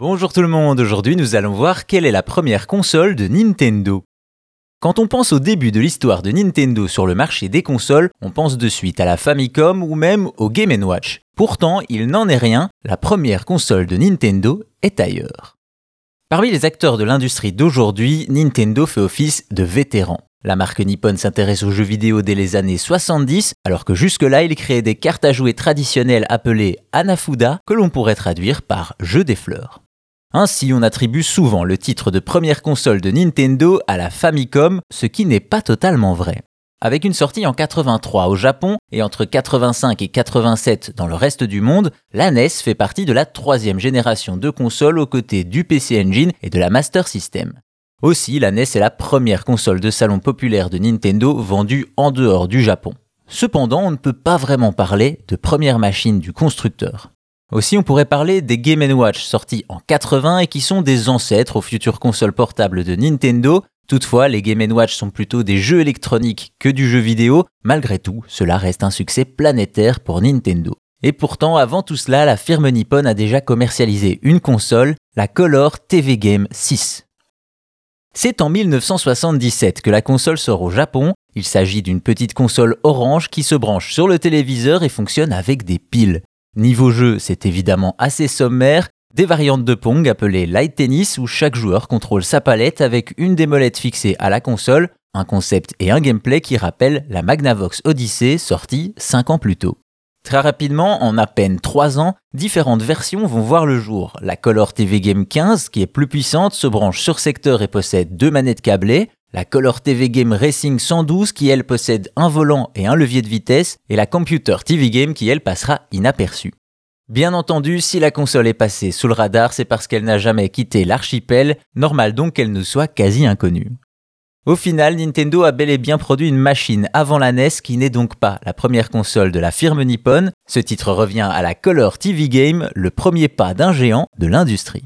Bonjour tout le monde, aujourd'hui nous allons voir quelle est la première console de Nintendo. Quand on pense au début de l'histoire de Nintendo sur le marché des consoles, on pense de suite à la Famicom ou même au Game Watch. Pourtant, il n'en est rien, la première console de Nintendo est ailleurs. Parmi les acteurs de l'industrie d'aujourd'hui, Nintendo fait office de vétéran. La marque Nippon s'intéresse aux jeux vidéo dès les années 70, alors que jusque-là, il créait des cartes à jouer traditionnelles appelées Anafuda, que l'on pourrait traduire par jeu des fleurs. Ainsi, on attribue souvent le titre de première console de Nintendo à la Famicom, ce qui n'est pas totalement vrai. Avec une sortie en 83 au Japon et entre 85 et 87 dans le reste du monde, la NES fait partie de la troisième génération de consoles aux côtés du PC Engine et de la Master System. Aussi, la NES est la première console de salon populaire de Nintendo vendue en dehors du Japon. Cependant, on ne peut pas vraiment parler de première machine du constructeur. Aussi, on pourrait parler des Game Watch sortis en 80 et qui sont des ancêtres aux futures consoles portables de Nintendo. Toutefois, les Game Watch sont plutôt des jeux électroniques que du jeu vidéo. Malgré tout, cela reste un succès planétaire pour Nintendo. Et pourtant, avant tout cela, la firme Nippon a déjà commercialisé une console, la Color TV Game 6. C'est en 1977 que la console sort au Japon. Il s'agit d'une petite console orange qui se branche sur le téléviseur et fonctionne avec des piles. Niveau jeu, c'est évidemment assez sommaire, des variantes de Pong appelées Light Tennis où chaque joueur contrôle sa palette avec une des molettes fixées à la console, un concept et un gameplay qui rappellent la Magnavox Odyssey sortie 5 ans plus tôt. Très rapidement, en à peine 3 ans, différentes versions vont voir le jour. La Color TV Game 15, qui est plus puissante, se branche sur secteur et possède deux manettes câblées la Color TV Game Racing 112 qui elle possède un volant et un levier de vitesse, et la Computer TV Game qui elle passera inaperçue. Bien entendu, si la console est passée sous le radar, c'est parce qu'elle n'a jamais quitté l'archipel, normal donc qu'elle nous soit quasi inconnue. Au final, Nintendo a bel et bien produit une machine avant la NES qui n'est donc pas la première console de la firme Nippon. Ce titre revient à la Color TV Game, le premier pas d'un géant de l'industrie.